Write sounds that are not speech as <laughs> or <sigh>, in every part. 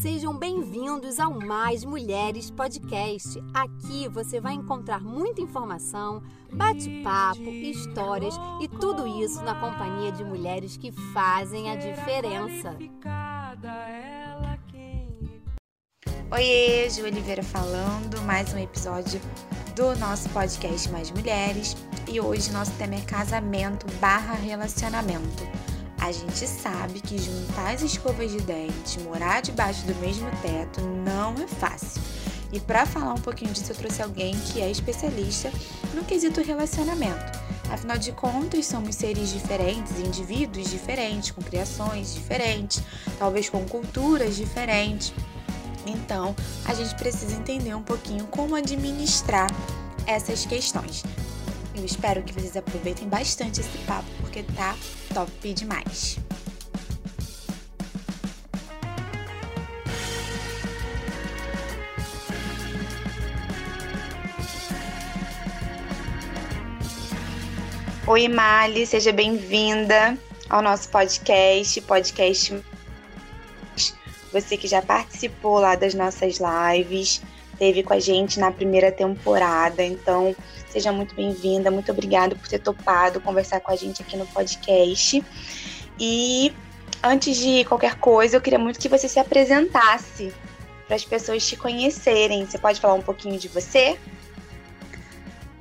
Sejam bem-vindos ao Mais Mulheres Podcast. Aqui você vai encontrar muita informação, bate-papo, histórias e tudo isso na companhia de mulheres que fazem a diferença. Oi, Ju Oliveira falando, mais um episódio do nosso podcast Mais Mulheres e hoje nosso tema é casamento barra relacionamento. A gente sabe que juntar as escovas de dente, morar debaixo do mesmo teto não é fácil. E para falar um pouquinho disso, eu trouxe alguém que é especialista no quesito relacionamento. Afinal de contas, somos seres diferentes, indivíduos diferentes, com criações diferentes, talvez com culturas diferentes. Então, a gente precisa entender um pouquinho como administrar essas questões. Eu espero que vocês aproveitem bastante esse papo, porque tá top demais. Oi, Mali, seja bem-vinda ao nosso podcast, podcast você que já participou lá das nossas lives, teve com a gente na primeira temporada, então Seja muito bem-vinda, muito obrigada por ter topado conversar com a gente aqui no podcast. E antes de qualquer coisa, eu queria muito que você se apresentasse para as pessoas te conhecerem. Você pode falar um pouquinho de você?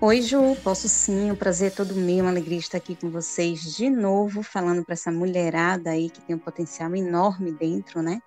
Oi, Ju, posso sim, o um prazer é todo meu, uma alegria estar aqui com vocês de novo, falando para essa mulherada aí que tem um potencial enorme dentro, né?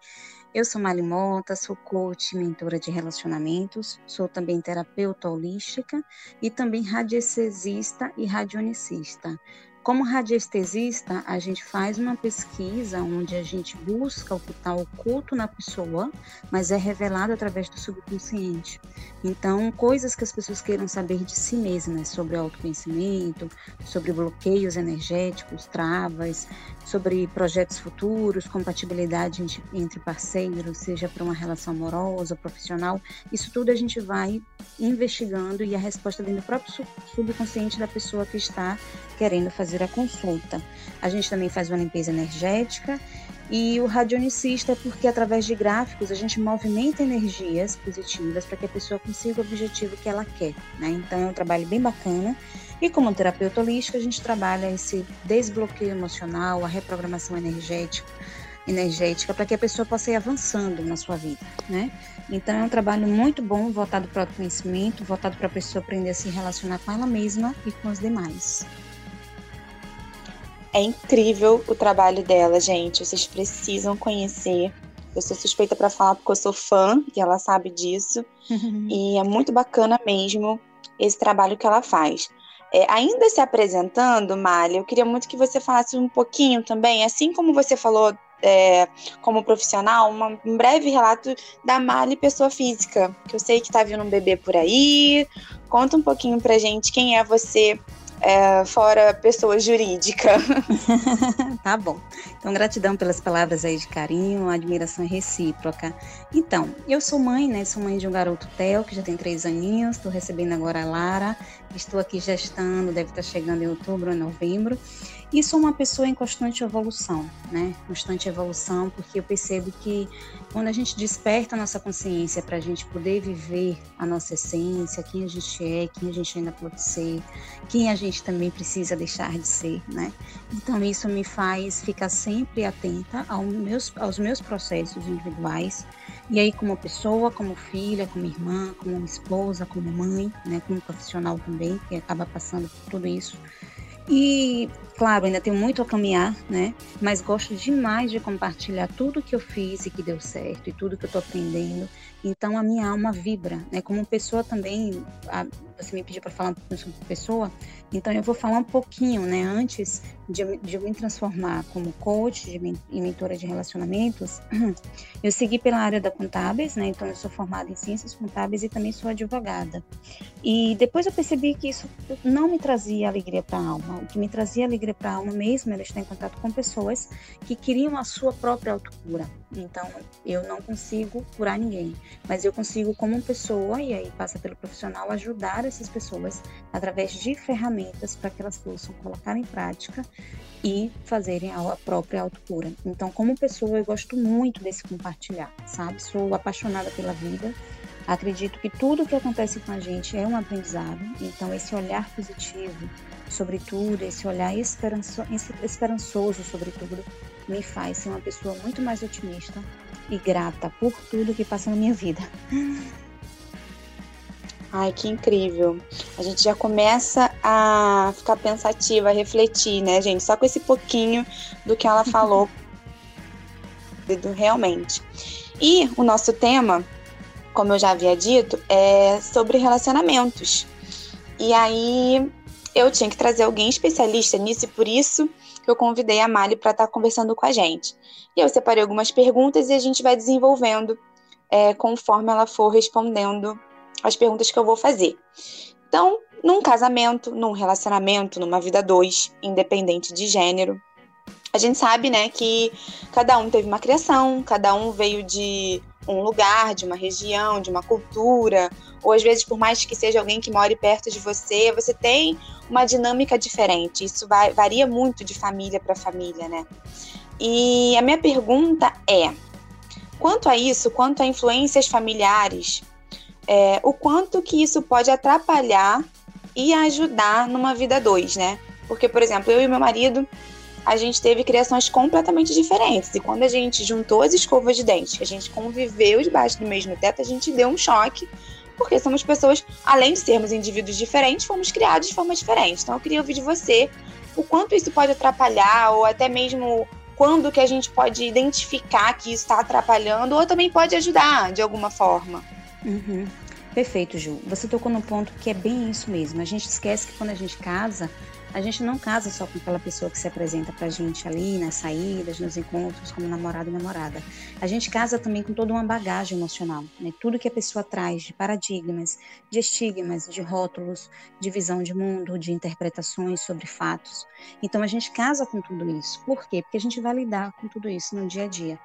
Eu sou Mali Mota, sou coach, mentora de relacionamentos, sou também terapeuta holística e também radiestesista e radionicista. Como radiestesista, a gente faz uma pesquisa onde a gente busca o que está oculto na pessoa, mas é revelado através do subconsciente. Então, coisas que as pessoas queiram saber de si mesmas, sobre autoconhecimento, sobre bloqueios energéticos, travas, sobre projetos futuros, compatibilidade entre parceiros, seja para uma relação amorosa, profissional, isso tudo a gente vai investigando e a resposta vem do próprio subconsciente da pessoa que está querendo fazer a consulta. A gente também faz uma limpeza energética e o radionicista é porque através de gráficos a gente movimenta energias positivas para que a pessoa consiga o objetivo que ela quer. Né? Então é um trabalho bem bacana. E como terapeuta holística, a gente trabalha esse desbloqueio emocional, a reprogramação energética, energética para que a pessoa possa ir avançando na sua vida, né? Então é um trabalho muito bom, voltado para o conhecimento, voltado para a pessoa aprender a se relacionar com ela mesma e com os demais. É incrível o trabalho dela, gente. Vocês precisam conhecer. Eu sou suspeita para falar porque eu sou fã e ela sabe disso. <laughs> e é muito bacana mesmo esse trabalho que ela faz. É, ainda se apresentando, Malha, eu queria muito que você falasse um pouquinho também, assim como você falou é, como profissional, uma, um breve relato da Mali pessoa física, que eu sei que tá vindo um bebê por aí. Conta um pouquinho pra gente quem é você é, fora pessoa jurídica. <laughs> tá bom. Então, gratidão pelas palavras aí de carinho, admiração recíproca. Então, eu sou mãe, né? Sou mãe de um garoto Theo, que já tem três aninhos. Estou recebendo agora a Lara. Estou aqui gestando, deve estar chegando em outubro ou novembro. E sou uma pessoa em constante evolução, né? Constante evolução, porque eu percebo que quando a gente desperta a nossa consciência para a gente poder viver a nossa essência, quem a gente é, quem a gente ainda pode ser, quem a gente também precisa deixar de ser, né? Então isso me faz ficar sempre atenta aos meus, aos meus processos individuais. E aí, como pessoa, como filha, como irmã, como esposa, como mãe, né, como profissional também, que acaba passando por tudo isso, e, claro, ainda tenho muito a caminhar, né? Mas gosto demais de compartilhar tudo que eu fiz e que deu certo e tudo que eu estou aprendendo. Então, a minha alma vibra, né? Como pessoa também, a, você me pediu para falar um pouquinho sobre pessoa, então eu vou falar um pouquinho, né? Antes de, de eu me transformar como coach de, e mentora de relacionamentos, <clears throat> eu segui pela área da contábeis, né? Então eu sou formada em ciências contábeis e também sou advogada. E depois eu percebi que isso não me trazia alegria para a alma. O que me trazia alegria segredo para a alma mesmo era estar em contato com pessoas que queriam a sua própria autocura. Então, eu não consigo curar ninguém, mas eu consigo, como pessoa, e aí passa pelo profissional, ajudar essas pessoas através de ferramentas para que elas possam colocar em prática e fazerem a própria autocura. Então, como pessoa, eu gosto muito desse compartilhar, sabe? Sou apaixonada pela vida Acredito que tudo que acontece com a gente é um aprendizado, então esse olhar positivo sobre tudo, esse olhar esperanço, esperançoso sobre tudo, me faz ser uma pessoa muito mais otimista e grata por tudo que passa na minha vida. <laughs> Ai, que incrível. A gente já começa a ficar pensativa, a refletir, né, gente? Só com esse pouquinho do que ela falou. <laughs> realmente. E o nosso tema como eu já havia dito, é sobre relacionamentos. E aí eu tinha que trazer alguém especialista nisso e por isso que eu convidei a Mali para estar tá conversando com a gente. E eu separei algumas perguntas e a gente vai desenvolvendo é, conforme ela for respondendo as perguntas que eu vou fazer. Então, num casamento, num relacionamento, numa vida dois, independente de gênero, a gente sabe, né, que cada um teve uma criação, cada um veio de um lugar, de uma região, de uma cultura, ou às vezes por mais que seja alguém que more perto de você, você tem uma dinâmica diferente. Isso vai, varia muito de família para família, né? E a minha pergunta é: quanto a isso, quanto a influências familiares, é, o quanto que isso pode atrapalhar e ajudar numa vida dois, né? Porque, por exemplo, eu e meu marido a gente teve criações completamente diferentes. E quando a gente juntou as escovas de dente, que a gente conviveu debaixo do mesmo teto, a gente deu um choque, porque somos pessoas, além de sermos indivíduos diferentes, fomos criados de forma diferente. Então eu queria ouvir de você o quanto isso pode atrapalhar, ou até mesmo quando que a gente pode identificar que isso está atrapalhando, ou também pode ajudar de alguma forma. Uhum. Perfeito, Ju. Você tocou num ponto que é bem isso mesmo. A gente esquece que quando a gente casa, a gente não casa só com aquela pessoa que se apresenta pra gente ali nas saídas, nos encontros, como namorado e namorada. A gente casa também com toda uma bagagem emocional, né? Tudo que a pessoa traz de paradigmas, de estigmas, de rótulos, de visão de mundo, de interpretações sobre fatos. Então a gente casa com tudo isso. Por quê? Porque a gente vai lidar com tudo isso no dia a dia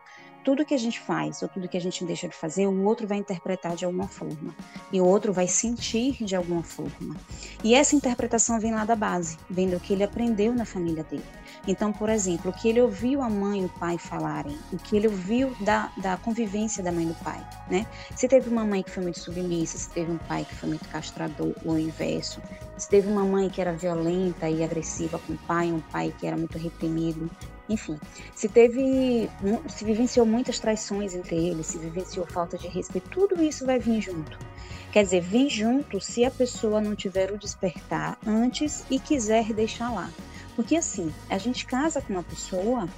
tudo que a gente faz ou tudo que a gente deixa de fazer, o outro vai interpretar de alguma forma e o outro vai sentir de alguma forma. E essa interpretação vem lá da base, vem do que ele aprendeu na família dele. Então, por exemplo, o que ele ouviu a mãe e o pai falarem, o que ele ouviu da, da convivência da mãe e do pai, né? Se teve uma mãe que foi muito submissa, se teve um pai que foi muito castrador, ou o inverso, se teve uma mãe que era violenta e agressiva com o pai, um pai que era muito reprimido, enfim, se teve, se vivenciou muitas traições entre eles, se vivenciou falta de respeito, tudo isso vai vir junto. Quer dizer, vem junto se a pessoa não tiver o despertar antes e quiser deixar lá. Porque assim, a gente casa com uma pessoa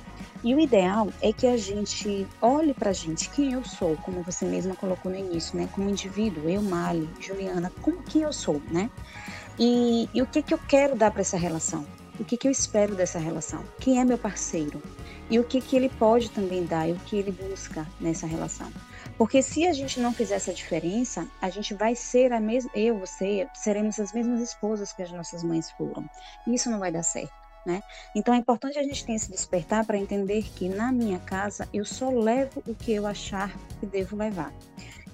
e o ideal é que a gente olhe para a gente, quem eu sou, como você mesma colocou no início, né? Como indivíduo, eu, Mali, Juliana, como que eu sou, né? E, e o que, que eu quero dar para essa relação? O que, que eu espero dessa relação, quem é meu parceiro e o que, que ele pode também dar e o que ele busca nessa relação. Porque se a gente não fizer essa diferença, a gente vai ser a mesma, eu, você, seremos as mesmas esposas que as nossas mães foram. E isso não vai dar certo. Né? Então é importante a gente ter esse despertar para entender que na minha casa eu só levo o que eu achar que devo levar.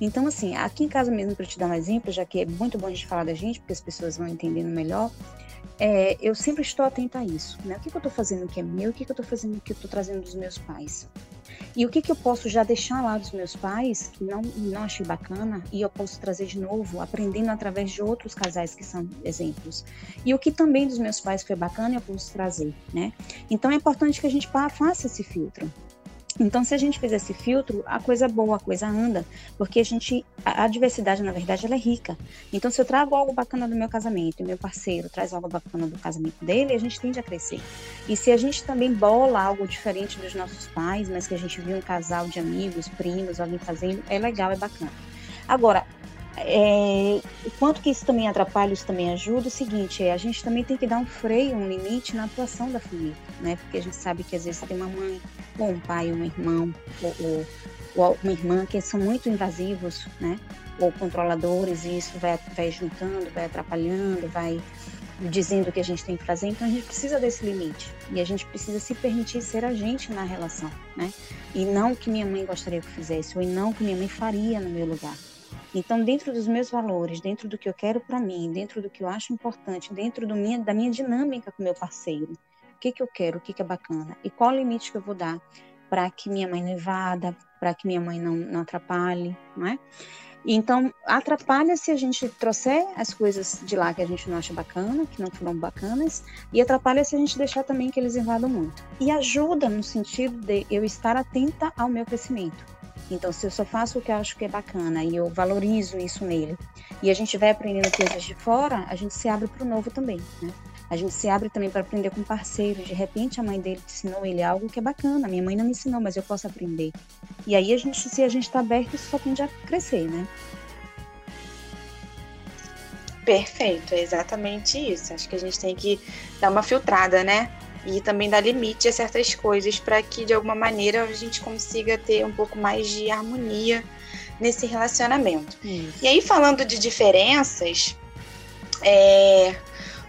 Então, assim, aqui em casa mesmo, para te dar um exemplo, já que é muito bom a gente falar da gente, porque as pessoas vão entendendo melhor, é, eu sempre estou atenta a isso. Né? O que, que eu estou fazendo que é meu, o que, que eu estou fazendo que eu estou trazendo dos meus pais. E o que, que eu posso já deixar lá dos meus pais, que não, não achei bacana, e eu posso trazer de novo, aprendendo através de outros casais que são exemplos. E o que também dos meus pais foi bacana, eu posso trazer, né? Então é importante que a gente faça esse filtro. Então, se a gente fizer esse filtro, a coisa boa, a coisa anda, porque a gente, a, a, diversidade, na verdade, ela é rica. Então, se eu trago algo bacana do meu casamento, e meu parceiro traz algo bacana do casamento dele, a gente tende a crescer. E se a gente também bola algo diferente dos nossos pais, mas que a gente viu um casal de amigos, primos, alguém fazendo, é legal, é bacana. Agora, é, o quanto que isso também atrapalha, isso também ajuda, é o seguinte, é, a gente também tem que dar um freio, um limite na atuação da família, né? Porque a gente sabe que às vezes tem uma mãe, ou um pai, ou um irmão, ou, ou, ou uma irmã que são muito invasivos, né? Ou controladores, e isso vai, vai juntando, vai atrapalhando, vai dizendo o que a gente tem que fazer, então a gente precisa desse limite. E a gente precisa se permitir ser a gente na relação, né? E não o que minha mãe gostaria que eu fizesse, ou não o que minha mãe faria no meu lugar. Então, dentro dos meus valores, dentro do que eu quero para mim, dentro do que eu acho importante, dentro do minha, da minha dinâmica com meu parceiro, o que, que eu quero, o que, que é bacana, e qual o limite que eu vou dar para que minha mãe não invada, para que minha mãe não, não atrapalhe, não é? Então, atrapalha se a gente trouxer as coisas de lá que a gente não acha bacana, que não foram bacanas, e atrapalha se a gente deixar também que eles invadam muito. E ajuda no sentido de eu estar atenta ao meu crescimento. Então, se eu só faço o que eu acho que é bacana e eu valorizo isso nele, e a gente vai aprendendo coisas de fora, a gente se abre para o novo também, né? A gente se abre também para aprender com parceiros. De repente, a mãe dele ensinou ele algo que é bacana. Minha mãe não me ensinou, mas eu posso aprender. E aí, a gente, se a gente está aberto, isso só tende a crescer, né? Perfeito, é exatamente isso. Acho que a gente tem que dar uma filtrada, né? E também dar limite a certas coisas para que, de alguma maneira, a gente consiga ter um pouco mais de harmonia nesse relacionamento. Isso. E aí, falando de diferenças, é,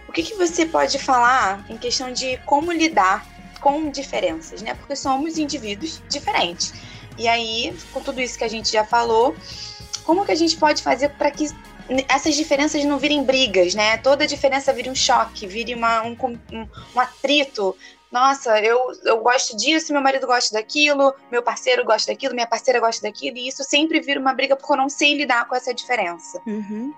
o que, que você pode falar em questão de como lidar com diferenças, né? Porque somos indivíduos diferentes. E aí, com tudo isso que a gente já falou, como que a gente pode fazer para que essas diferenças não virem brigas, né? Toda diferença vire um choque, vire uma, um, um, um atrito. Nossa, eu, eu gosto disso, meu marido gosta daquilo, meu parceiro gosta daquilo, minha parceira gosta daquilo, e isso sempre vira uma briga porque eu não sei lidar com essa diferença. Uhum.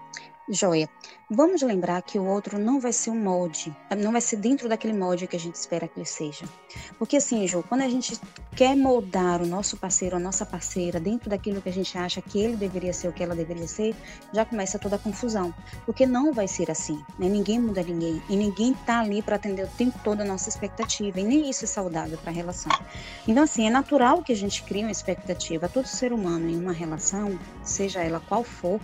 Joia. Vamos lembrar que o outro não vai ser um molde, não vai ser dentro daquele molde que a gente espera que ele seja. Porque assim, Ju, quando a gente quer moldar o nosso parceiro, a nossa parceira, dentro daquilo que a gente acha que ele deveria ser o que ela deveria ser, já começa toda a confusão. Porque não vai ser assim, né? Ninguém muda ninguém. E ninguém tá ali para atender o tempo todo a nossa expectativa. E nem isso é saudável para a relação. Então, assim, é natural que a gente crie uma expectativa. Todo ser humano em uma relação, seja ela qual for,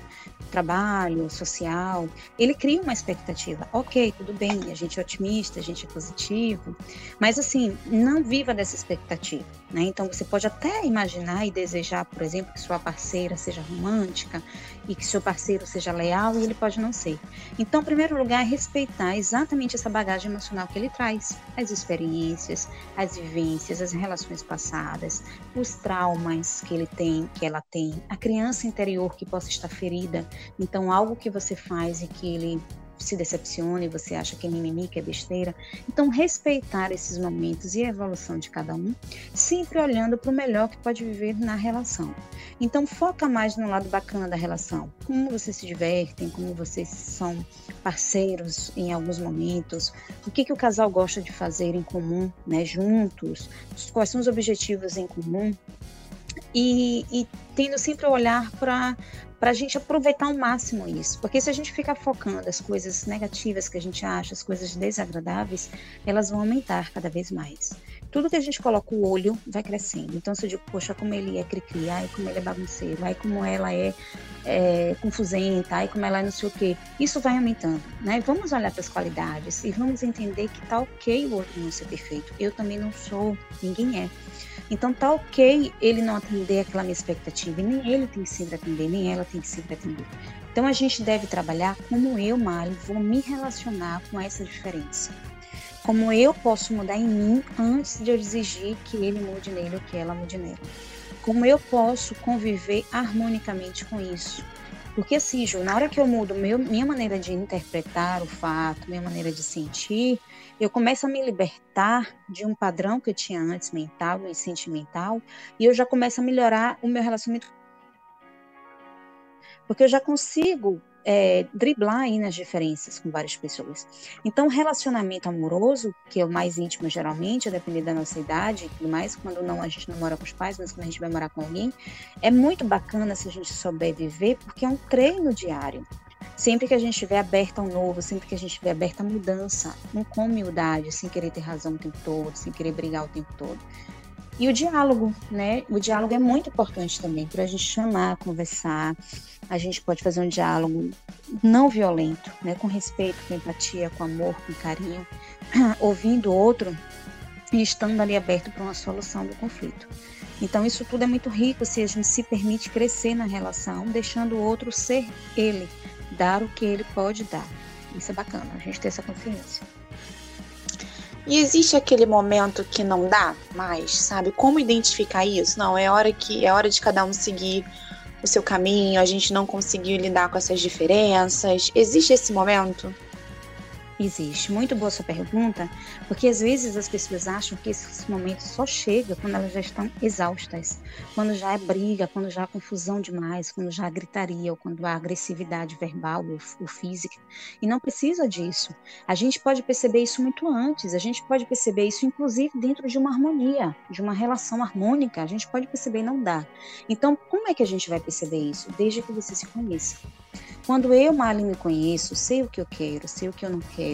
trabalho, social, ele cria uma expectativa. Ok, tudo bem, a gente é otimista, a gente é positivo, mas assim, não viva dessa expectativa, né? Então você pode até imaginar e desejar, por exemplo, que sua parceira seja romântica e que seu parceiro seja leal e ele pode não ser. Então, em primeiro lugar, é respeitar exatamente essa bagagem emocional que ele traz, as experiências, as vivências, as relações passadas, os traumas que ele tem, que ela tem, a criança interior que possa estar ferida. Então, algo que você faz e que ele se decepcione, você acha que é mimimi, que é besteira. Então, respeitar esses momentos e a evolução de cada um, sempre olhando para o melhor que pode viver na relação. Então, foca mais no lado bacana da relação. Como vocês se divertem, como vocês são parceiros em alguns momentos, o que, que o casal gosta de fazer em comum, né, juntos, quais são os objetivos em comum. E, e tendo sempre o olhar para para a gente aproveitar ao máximo isso. Porque se a gente ficar focando as coisas negativas que a gente acha, as coisas desagradáveis, elas vão aumentar cada vez mais. Tudo que a gente coloca o olho vai crescendo. Então, se eu digo, poxa, como ele é cri-cri, ai, como ele é bagunceiro, ai, como ela é, é confusenta, ai, como ela é não sei o quê, isso vai aumentando, né? Vamos olhar para as qualidades e vamos entender que tá ok o outro não ser perfeito. Eu também não sou, ninguém é. Então tá ok ele não atender aquela minha expectativa, e nem ele tem que sempre atender, nem ela tem que sempre atender. Então a gente deve trabalhar como eu, Mali, vou me relacionar com essa diferença. Como eu posso mudar em mim antes de eu exigir que ele mude nele ou que ela mude nela. Como eu posso conviver harmonicamente com isso. Porque assim, Ju, na hora que eu mudo meu, minha maneira de interpretar o fato, minha maneira de sentir, eu começo a me libertar de um padrão que eu tinha antes mental e sentimental, e eu já começo a melhorar o meu relacionamento. Porque eu já consigo é, driblar aí nas diferenças com várias pessoas. Então, relacionamento amoroso, que é o mais íntimo geralmente, a depender da nossa idade e tudo mais, quando não a gente não mora com os pais, mas quando a gente vai morar com alguém, é muito bacana se a gente souber viver, porque é um treino diário. Sempre que a gente estiver aberto ao novo, sempre que a gente estiver aberto à mudança, com humildade, sem querer ter razão o tempo todo, sem querer brigar o tempo todo. E o diálogo, né? O diálogo é muito importante também para a gente chamar, conversar. A gente pode fazer um diálogo não violento, né? Com respeito, com empatia, com amor, com carinho, <clears throat> ouvindo o outro e estando ali aberto para uma solução do conflito. Então, isso tudo é muito rico se a gente se permite crescer na relação, deixando o outro ser ele, dar o que ele pode dar. Isso é bacana, a gente ter essa consciência. E existe aquele momento que não dá mais, sabe? Como identificar isso? Não, é hora que é hora de cada um seguir o seu caminho, a gente não conseguiu lidar com essas diferenças. Existe esse momento? Existe. Muito boa sua pergunta, porque às vezes as pessoas acham que esse momento só chega quando elas já estão exaustas, quando já é briga, quando já há confusão demais, quando já há gritaria, ou quando há agressividade verbal ou, ou física. E não precisa disso. A gente pode perceber isso muito antes, a gente pode perceber isso inclusive dentro de uma harmonia, de uma relação harmônica, a gente pode perceber não dá. Então, como é que a gente vai perceber isso? Desde que você se conheça. Quando eu, Mali, me conheço, sei o que eu quero, sei o que eu não quero,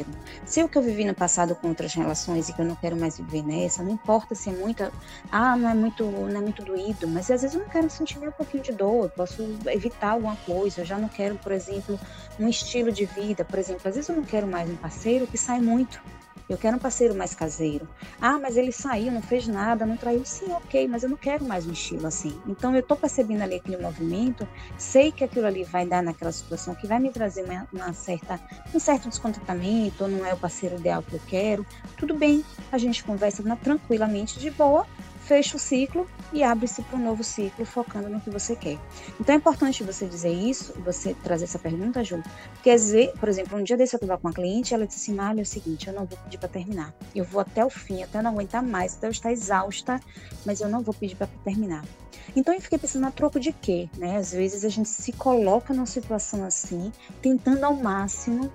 sei o que eu vivi no passado com outras relações e que eu não quero mais viver nessa, não importa se é muita, ah, não é muito, não é muito doído, mas às vezes eu não quero sentir nem um pouquinho de dor, eu posso evitar alguma coisa, eu já não quero, por exemplo, um estilo de vida, por exemplo, às vezes eu não quero mais um parceiro que sai muito, eu quero um parceiro mais caseiro. Ah, mas ele saiu, não fez nada, não traiu. Sim, ok, mas eu não quero mais um estilo assim. Então eu estou percebendo ali aquele movimento, sei que aquilo ali vai dar naquela situação, que vai me trazer uma, uma certa, um certo descontentamento, ou não é o parceiro ideal que eu quero. Tudo bem, a gente conversa na, tranquilamente, de boa, fecha o ciclo e abre-se para um novo ciclo, focando no que você quer. Então é importante você dizer isso, você trazer essa pergunta, Ju, porque às vezes, por exemplo, um dia desse eu estava com uma cliente, ela disse assim, Malha, é o seguinte, eu não vou pedir para terminar. Eu vou até o fim, até não aguentar mais, até eu estar exausta, mas eu não vou pedir para terminar. Então eu fiquei pensando, a troco de quê? Né? Às vezes a gente se coloca numa situação assim, tentando ao máximo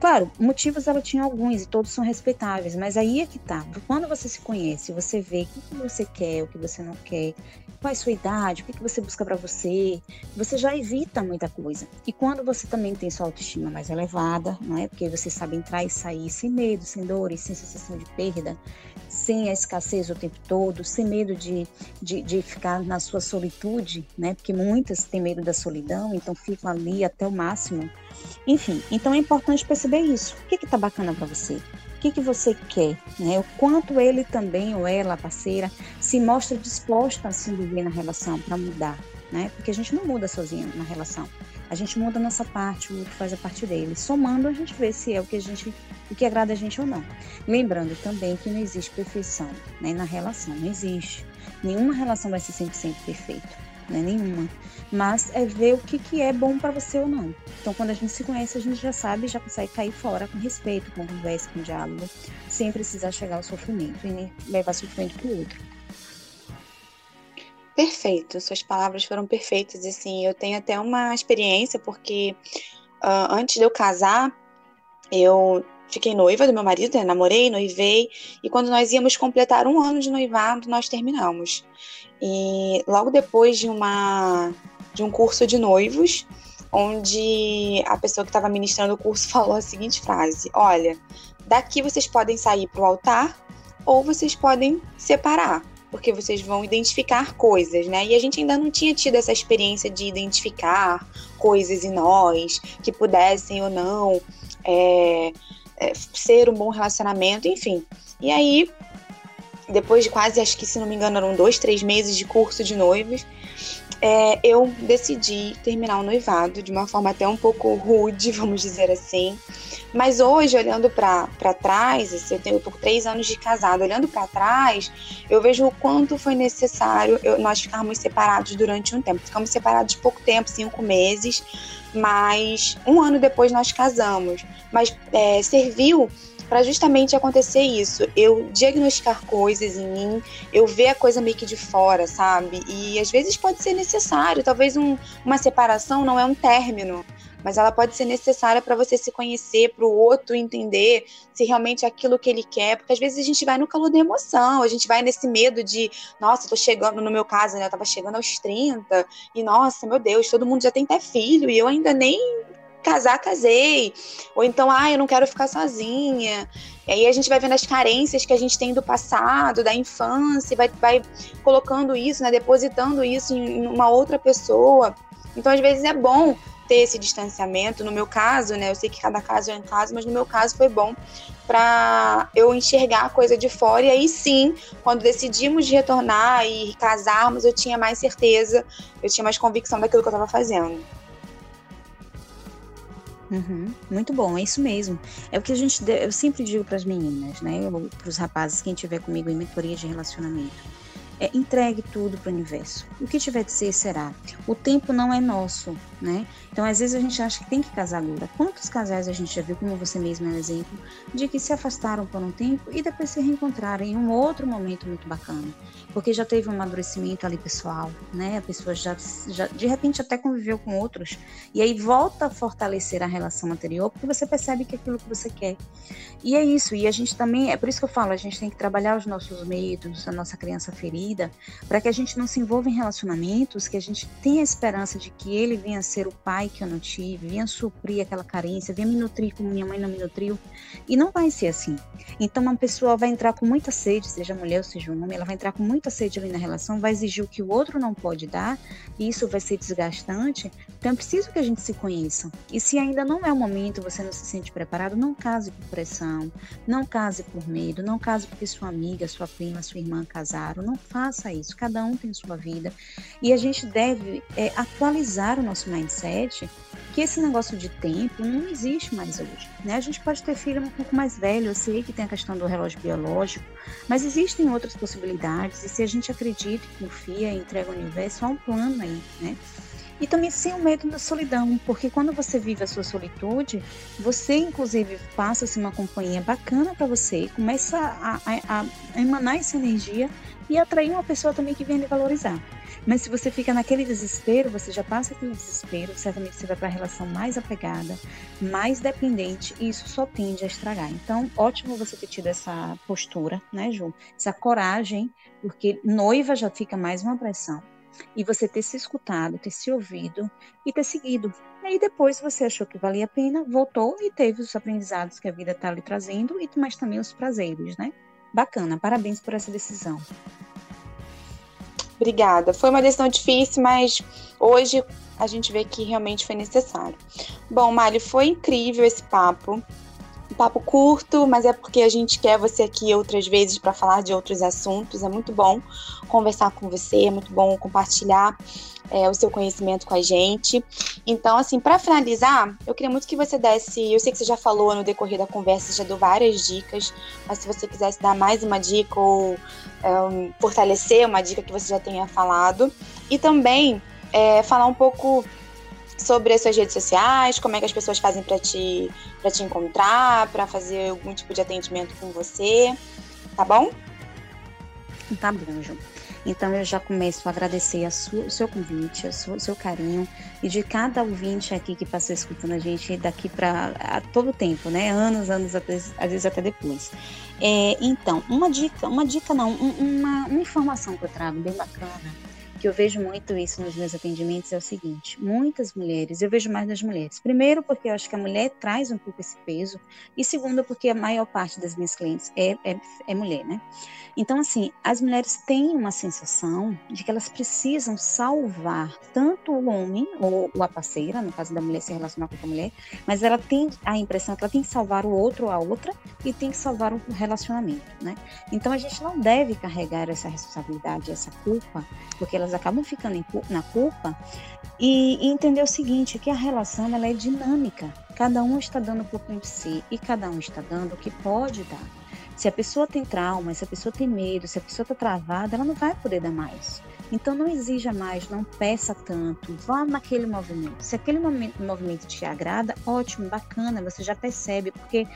Claro, motivos ela tinha alguns e todos são respeitáveis, mas aí é que tá. Quando você se conhece, você vê o que você quer, o que você não quer, qual é a sua idade, o que você busca para você, você já evita muita coisa. E quando você também tem sua autoestima mais elevada, não é? Porque você sabe entrar e sair sem medo, sem dores, sem sensação de perda, sem a escassez o tempo todo, sem medo de, de, de ficar na sua solitude, né? Porque muitas têm medo da solidão, então ficam ali até o máximo enfim, então é importante perceber isso. O que está bacana para você? O que, que você quer? Né? O quanto ele também, ou ela, parceira, se mostra disposta a se envolver na relação para mudar. Né? Porque a gente não muda sozinho na relação. A gente muda a nossa parte, o outro faz a parte dele. Somando, a gente vê se é o que a gente, o que agrada a gente ou não. Lembrando também que não existe perfeição né? na relação, não existe. Nenhuma relação vai ser 100% perfeita né? Nenhuma. Mas é ver o que, que é bom para você ou não. Então, quando a gente se conhece, a gente já sabe, já consegue cair fora com respeito, com conversa, com diálogo, sem precisar chegar ao sofrimento e levar sofrimento para o outro. Perfeito, suas palavras foram perfeitas. Assim, eu tenho até uma experiência, porque uh, antes de eu casar, eu fiquei noiva do meu marido, né? namorei, noivei, e quando nós íamos completar um ano de noivado, nós terminamos. E logo depois de uma de um curso de noivos, onde a pessoa que estava ministrando o curso <laughs> falou a seguinte frase: Olha, daqui vocês podem sair para o altar ou vocês podem separar, porque vocês vão identificar coisas, né? E a gente ainda não tinha tido essa experiência de identificar coisas em nós que pudessem ou não é, é, ser um bom relacionamento, enfim. E aí depois de quase, acho que se não me engano, eram dois, três meses de curso de noivos, é, eu decidi terminar o noivado de uma forma até um pouco rude, <laughs> vamos dizer assim. Mas hoje, olhando para trás, assim, eu tenho por três anos de casado, olhando para trás, eu vejo o quanto foi necessário eu, nós ficarmos separados durante um tempo. Ficamos separados pouco tempo, cinco meses, mas um ano depois nós casamos. Mas é, serviu para justamente acontecer isso, eu diagnosticar coisas em mim, eu ver a coisa meio que de fora, sabe? E às vezes pode ser necessário, talvez um, uma separação não é um término, mas ela pode ser necessária para você se conhecer, para o outro entender se realmente é aquilo que ele quer, porque às vezes a gente vai no calor da emoção, a gente vai nesse medo de, nossa, tô chegando, no meu caso, né, eu tava chegando aos 30, e nossa, meu Deus, todo mundo já tem até filho, e eu ainda nem casar, casei. Ou então, ah, eu não quero ficar sozinha. E aí a gente vai vendo as carências que a gente tem do passado, da infância, vai, vai colocando isso, né, depositando isso em uma outra pessoa. Então, às vezes é bom ter esse distanciamento. No meu caso, né, eu sei que cada caso é um caso, mas no meu caso foi bom para eu enxergar a coisa de fora. E aí sim, quando decidimos de retornar e casarmos, eu tinha mais certeza, eu tinha mais convicção daquilo que eu estava fazendo. Uhum, muito bom, é isso mesmo. É o que a gente, eu sempre digo para as meninas, né, para os rapazes, quem tiver comigo em mentoria de relacionamento é, entregue tudo para o universo. O que tiver de ser, será. O tempo não é nosso, né? Então, às vezes a gente acha que tem que casar agora. Quantos casais a gente já viu, como você mesmo é um exemplo, de que se afastaram por um tempo e depois se reencontraram em um outro momento muito bacana? Porque já teve um amadurecimento ali pessoal, né? A pessoa já, já de repente até conviveu com outros e aí volta a fortalecer a relação anterior porque você percebe que é aquilo que você quer. E é isso. E a gente também, é por isso que eu falo, a gente tem que trabalhar os nossos medos, a nossa criança ferida vida, para que a gente não se envolva em relacionamentos, que a gente tenha a esperança de que ele venha ser o pai que eu não tive, venha suprir aquela carência, venha me nutrir como minha mãe não me nutriu. E não vai ser assim. Então, uma pessoa vai entrar com muita sede, seja mulher ou seja um homem, ela vai entrar com muita sede ali na relação, vai exigir o que o outro não pode dar, e isso vai ser desgastante. Então, é preciso que a gente se conheça. E se ainda não é o momento, você não se sente preparado, não case por pressão, não case por medo, não case porque sua amiga, sua prima, sua irmã casaram, não faça faça isso. Cada um tem sua vida. E a gente deve é, atualizar o nosso mindset que esse negócio de tempo não existe mais hoje. Né? A gente pode ter filho um pouco mais velho, eu sei que tem a questão do relógio biológico, mas existem outras possibilidades, e se a gente acredita, confia, entrega o universo, há um plano aí, né? E também sem o medo da solidão, porque quando você vive a sua solitude, você inclusive passa-se uma companhia bacana para você, começa a, a, a, emanar essa energia e atrair uma pessoa também que venha lhe valorizar. Mas se você fica naquele desespero, você já passa aquele desespero, certamente você vai para a relação mais apegada, mais dependente, e isso só tende a estragar. Então, ótimo você ter tido essa postura, né, Ju? Essa coragem, porque noiva já fica mais uma pressão e você ter se escutado, ter se ouvido e ter seguido. E aí depois você achou que valia a pena, voltou e teve os aprendizados que a vida está lhe trazendo, e mas também os prazeres, né? Bacana, parabéns por essa decisão. Obrigada. Foi uma decisão difícil, mas hoje a gente vê que realmente foi necessário. Bom, Mali, foi incrível esse papo papo curto, mas é porque a gente quer você aqui outras vezes para falar de outros assuntos. É muito bom conversar com você, é muito bom compartilhar é, o seu conhecimento com a gente. Então, assim, para finalizar, eu queria muito que você desse. Eu sei que você já falou no decorrer da conversa, já deu várias dicas, mas se você quisesse dar mais uma dica ou é, fortalecer uma dica que você já tenha falado. E também é, falar um pouco sobre as suas redes sociais, como é que as pessoas fazem para te, te encontrar, para fazer algum tipo de atendimento com você, tá bom? Tá bom, Ju. Então eu já começo a agradecer sua, o seu convite, o seu, seu, carinho e de cada ouvinte aqui que passou escutando a gente daqui para todo o tempo, né? Anos, anos, às vezes até depois. É, então, uma dica, uma dica não, uma, uma informação que eu trago bem bacana que eu vejo muito isso nos meus atendimentos é o seguinte: muitas mulheres, eu vejo mais das mulheres. Primeiro, porque eu acho que a mulher traz um pouco esse peso, e segundo, porque a maior parte das minhas clientes é, é, é mulher, né? Então, assim, as mulheres têm uma sensação de que elas precisam salvar tanto o homem, ou, ou a parceira, no caso da mulher se relacionar com a mulher, mas ela tem a impressão que ela tem que salvar o outro ou a outra e tem que salvar o relacionamento, né? Então, a gente não deve carregar essa responsabilidade, essa culpa, porque elas acabam ficando na culpa e, e entender o seguinte, que a relação ela é dinâmica. Cada um está dando um pouquinho de si e cada um está dando o que pode dar. Se a pessoa tem trauma, se a pessoa tem medo, se a pessoa está travada, ela não vai poder dar mais. Então não exija mais, não peça tanto, vá naquele movimento. Se aquele movimento te agrada, ótimo, bacana, você já percebe, porque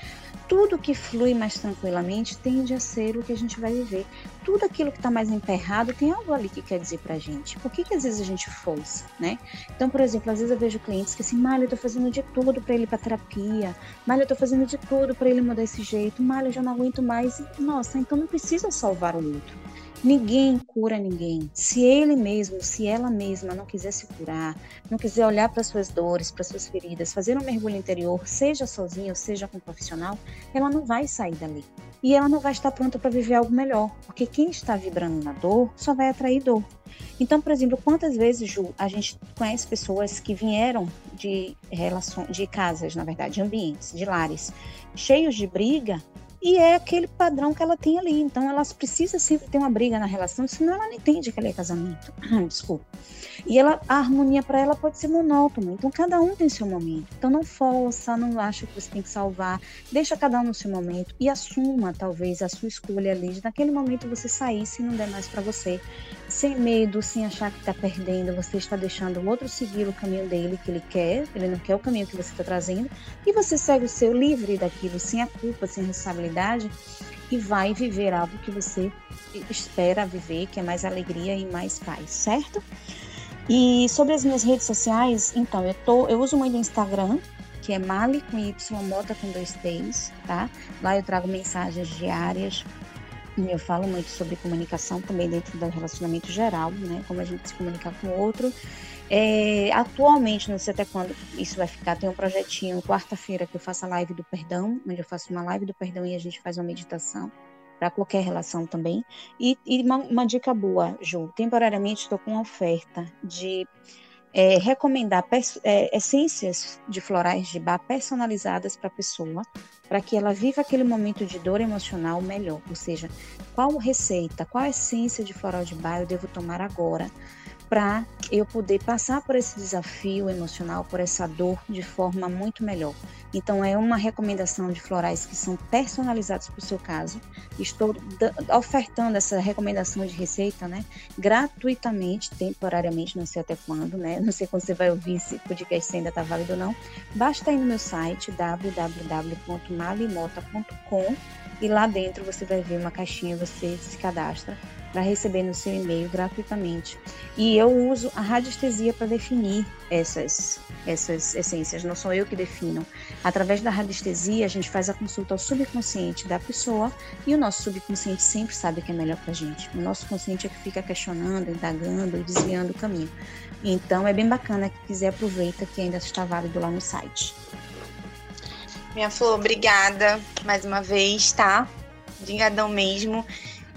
tudo que flui mais tranquilamente tende a ser o que a gente vai viver. Tudo aquilo que está mais emperrado tem algo ali que quer dizer pra gente. Por que, que às vezes a gente força, né? Então, por exemplo, às vezes eu vejo clientes que assim, Malha, eu tô fazendo de tudo para ele ir pra terapia, Malha, eu tô fazendo de tudo para ele mudar esse jeito, Malha, eu já não aguento mais. Nossa, então não precisa salvar o outro. Ninguém cura ninguém. Se ele mesmo, se ela mesma não quiser se curar, não quiser olhar para suas dores, para suas feridas, fazer um mergulho interior, seja sozinha ou seja com um profissional, ela não vai sair dali. E ela não vai estar pronta para viver algo melhor, porque quem está vibrando na dor só vai atrair dor. Então, por exemplo, quantas vezes, Ju, a gente conhece pessoas que vieram de relações, de casas, na verdade, de ambientes, de lares, cheios de briga, e é aquele padrão que ela tem ali. Então, elas precisam sempre ter uma briga na relação, senão ela não entende que é casamento. <clears throat> Desculpa. E ela, a harmonia para ela pode ser monótona. Então, cada um tem seu momento. Então, não força, não acha que você tem que salvar. Deixa cada um no seu momento e assuma, talvez, a sua escolha ali. De naquele momento você sair se não der mais para você. Sem medo, sem achar que está perdendo. Você está deixando o outro seguir o caminho dele que ele quer. Ele não quer o caminho que você está trazendo. E você segue o seu livre daquilo, sem a culpa, sem a responsabilidade e vai viver algo que você espera viver, que é mais alegria e mais paz, certo? E sobre as minhas redes sociais, então, eu, tô, eu uso muito o Instagram, que é Mali com Y, Mota com dois T's, tá? Lá eu trago mensagens diárias. Eu falo muito sobre comunicação também dentro do relacionamento geral, né? Como a gente se comunicar com o outro. É, atualmente, não sei até quando isso vai ficar, tem um projetinho, quarta-feira, que eu faço a live do perdão, onde eu faço uma live do perdão e a gente faz uma meditação para qualquer relação também. E, e uma, uma, dica boa, Ju, temporariamente estou com uma oferta de é, recomendar é, essências de florais de bar personalizadas para a pessoa, para que ela viva aquele momento de dor emocional melhor. Ou seja, qual receita, qual essência de floral de bar eu devo tomar agora para eu poder passar por esse desafio emocional, por essa dor de forma muito melhor. Então é uma recomendação de florais que são personalizados para o seu caso. Estou ofertando essa recomendação de receita, né, gratuitamente, temporariamente, não sei até quando, né? Não sei quando você vai ouvir se o podcast se ainda está válido ou não. Basta ir no meu site www.malimota.com e lá dentro você vai ver uma caixinha, você se cadastra para receber no seu e-mail gratuitamente. E eu uso a radiestesia para definir essas, essas essências, não sou eu que defino. Através da radiestesia, a gente faz a consulta ao subconsciente da pessoa e o nosso subconsciente sempre sabe o que é melhor para a gente. O nosso consciente é que fica questionando, indagando e desviando o caminho. Então é bem bacana que quiser aproveita que ainda está válido lá no site. Minha flor, obrigada mais uma vez, tá? Obrigadão mesmo.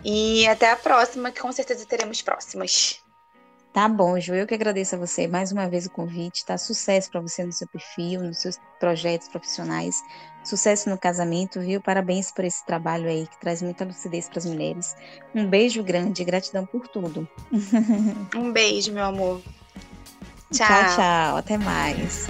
E até a próxima, que com certeza teremos próximas. Tá bom, Ju, eu que agradeço a você mais uma vez o convite, tá? Sucesso para você no seu perfil, nos seus projetos profissionais, sucesso no casamento, viu? Parabéns por esse trabalho aí que traz muita lucidez para as mulheres. Um beijo grande, gratidão por tudo. <laughs> Um beijo, meu amor. Tchau, tchau, tchau até mais.